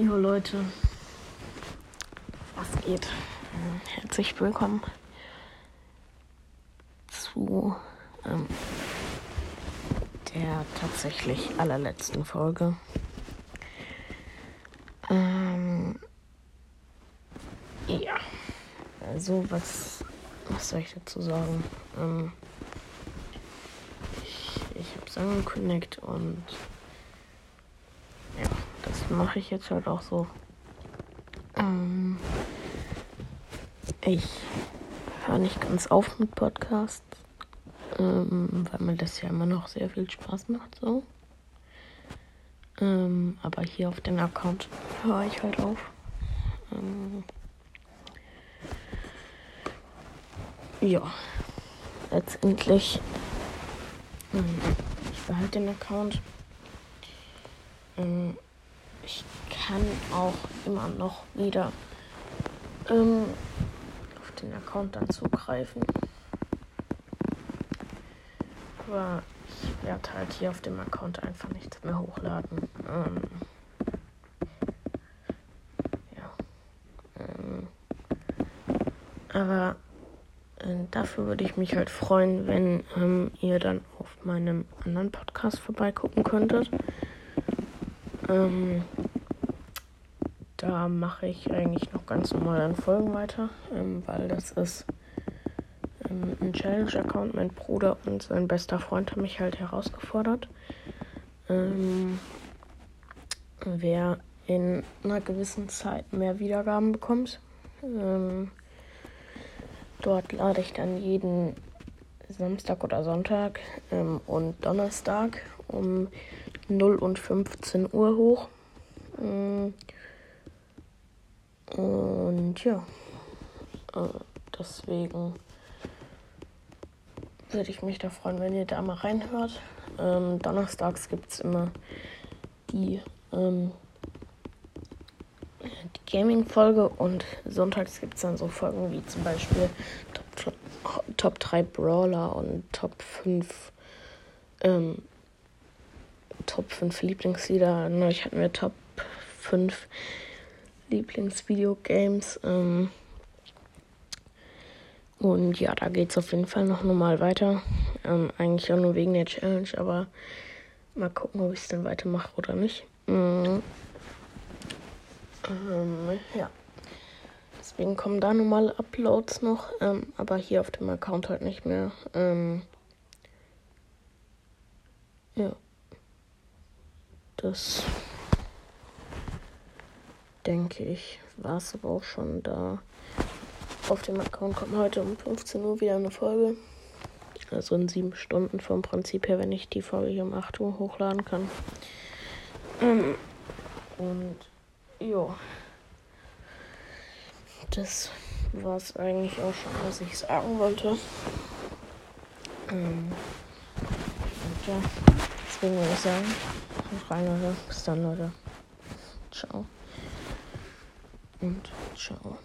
Jo Leute, was geht? Äh, Herzlich willkommen zu ähm, der tatsächlich allerletzten Folge. Ähm, ja, also was, was soll ich dazu sagen? Ähm, ich ich habe es angekündigt und mache ich jetzt halt auch so. Ähm, ich höre nicht ganz auf mit Podcasts, ähm, weil mir das ja immer noch sehr viel Spaß macht so. Ähm, aber hier auf dem Account höre ich halt auf. Ähm, ja, letztendlich ähm, ich behalte den Account. Ich kann auch immer noch wieder ähm, auf den Account dann zugreifen. Aber ich werde halt hier auf dem Account einfach nichts mehr hochladen. Ähm, ja. Ähm, aber äh, dafür würde ich mich halt freuen, wenn ähm, ihr dann auf meinem anderen Podcast vorbeigucken könntet. Ähm, da mache ich eigentlich noch ganz normal an Folgen weiter, ähm, weil das ist ähm, ein Challenge-Account. Mein Bruder und sein bester Freund haben mich halt herausgefordert. Ähm, wer in einer gewissen Zeit mehr Wiedergaben bekommt. Ähm, dort lade ich dann jeden Samstag oder Sonntag ähm, und Donnerstag um 0 und 15 Uhr hoch. Ähm, und ja, äh, deswegen würde ich mich da freuen, wenn ihr da mal reinhört. Ähm, donnerstags gibt es immer die, ähm, die Gaming-Folge und sonntags gibt es dann so Folgen wie zum Beispiel Top, Top 3 Brawler und Top 5 ähm, Top 5 Lieblingslieder. Neulich hatten wir Top 5 Lieblingsvideogames. Ähm, und ja, da geht es auf jeden Fall noch normal weiter. Ähm, eigentlich auch nur wegen der Challenge, aber mal gucken, ob ich es dann weitermache oder nicht. Mhm. Ähm, ja. Deswegen kommen da normale Uploads noch, ähm, aber hier auf dem Account halt nicht mehr. Ähm, ja. Das denke ich, war es aber auch schon da. Auf dem Account kommt heute um 15 Uhr wieder eine Folge. Also in sieben Stunden vom Prinzip her, wenn ich die Folge hier um 8 Uhr hochladen kann. Ähm, und ja. Das war es eigentlich auch schon, was ich sagen wollte. Ähm, und ja, deswegen würde ich sagen, rein, Leute. Bis dann, Leute. Ciao. Und ciao.